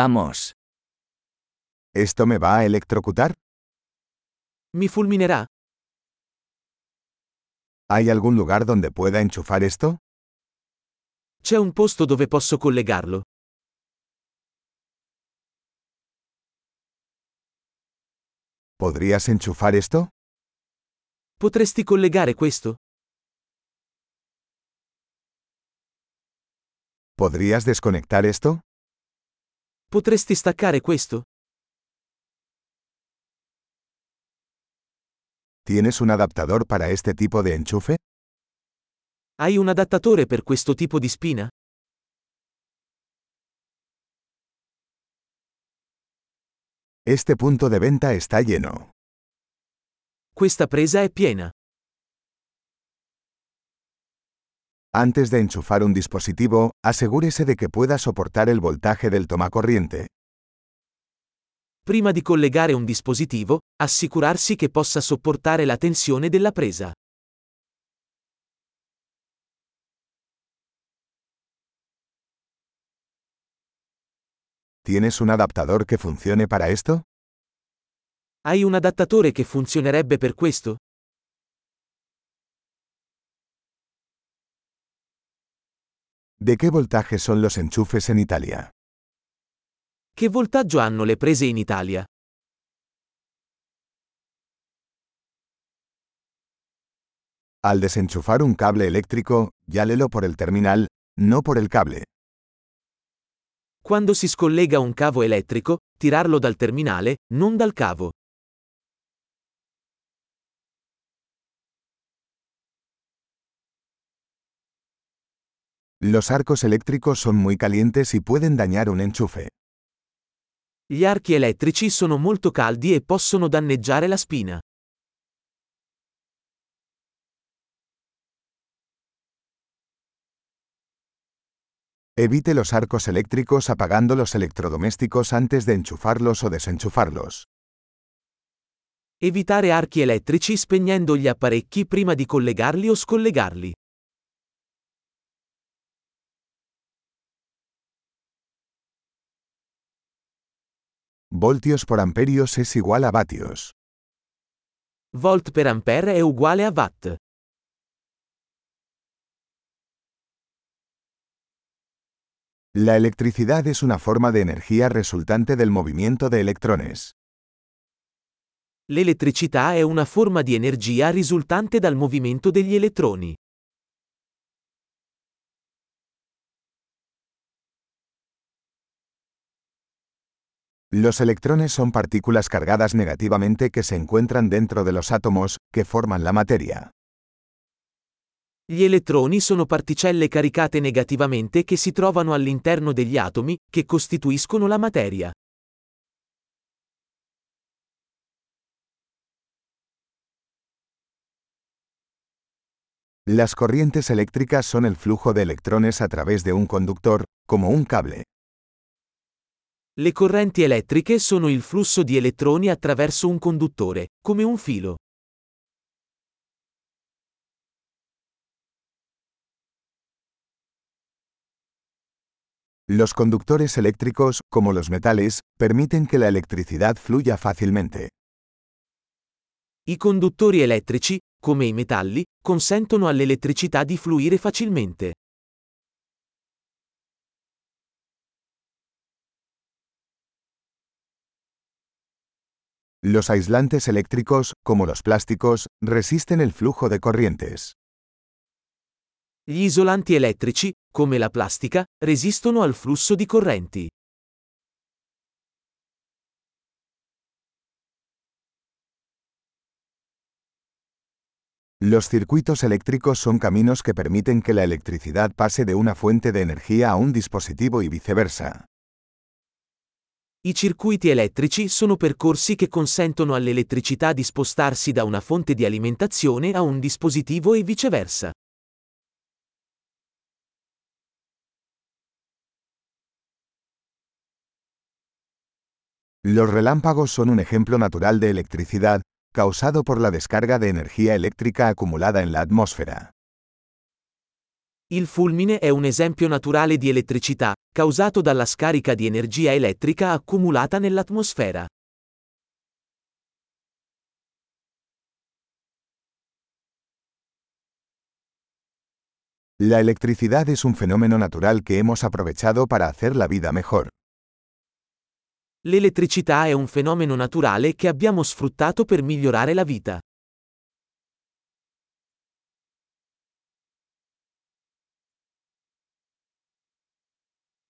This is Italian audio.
Vamos. ¿Esto me va a electrocutar? Mi fulminerà? ¿Hay algún lugar donde pueda enchufar esto? C'è un posto dove posso collegarlo? ¿Podrías enchufar esto? Potresti collegare questo? ¿Podrías desconectar esto? Potresti staccare questo? ¿Tienes un adaptador para este tipo de enchufe? Hai un adattatore per questo tipo di spina? Este punto de venta está lleno. Questa presa è piena. Antes de enchufar un dispositivo, asegúrese de que pueda soportar el voltaje del tomacorriente. Prima di collegare un dispositivo, assicurarsi che possa sopportare la tensione della presa. ¿Tienes un adaptador que funcione para esto? Hai un adattatore che funzionerebbe per questo? ¿De qué voltaje son los enchufes en Italia? Che voltaggio hanno le prese in Italia? Al desenchufar un cable eléctrico, llálelo por el terminal, no por el cable. Quando si scollega un cavo elettrico, tirarlo dal terminale, non dal cavo. Los arcos eléctricos son muy calientes y pueden dañar un enchufe. Gli archi elettrici sono molto caldi e possono danneggiare la spina. Evite los arcos eléctricos apagando los electrodomésticos antes de enchufarlos o desenchufarlos. Evitare archi elettrici spegnendo gli apparecchi prima di collegarli o scollegarli. Voltios por amperios es igual a vatios. Volt per ampere è uguale a watt. La electricidad es una forma de energía resultante del movimiento de electrones. L'elettricità è una forma di energia risultante dal movimento degli elettroni. Los electrones son partículas cargadas negativamente que se encuentran dentro de los átomos, que forman la materia. Gli elettroni sono particelle caricate negativamente che si trovano all'interno degli atomi, che costituiscono la materia. Las corrientes eléctricas son el flujo de electrones a través de un conductor, como un cable. Le correnti elettriche sono il flusso di elettroni attraverso un conduttore, come un filo. Los conductores eléctricos, como los metales, permiten que la electricidad fluya fácilmente. I conduttori elettrici, come i metalli, consentono all'elettricità di fluire facilmente. Los aislantes eléctricos, como los plásticos, resisten el flujo de corrientes. Gli isolanti elettrici, come la plastica, resistono al flusso di correnti. Los circuitos eléctricos son caminos que permiten que la electricidad pase de una fuente de energía a un dispositivo y viceversa. I circuiti elettrici sono percorsi che consentono all'elettricità di spostarsi da una fonte di alimentazione a un dispositivo e viceversa. Los relámpagos son un ejemplo natural de electricidad, causado por la descarga de energía eléctrica acumulada en la atmósfera. Il fulmine è un esempio naturale di elettricità, causato dalla scarica di energia elettrica accumulata nell'atmosfera. La electricidad es un fenómeno natural que hemos aprovechado para hacer la vida mejor. L'elettricità è un fenomeno naturale che abbiamo sfruttato per migliorare la vita.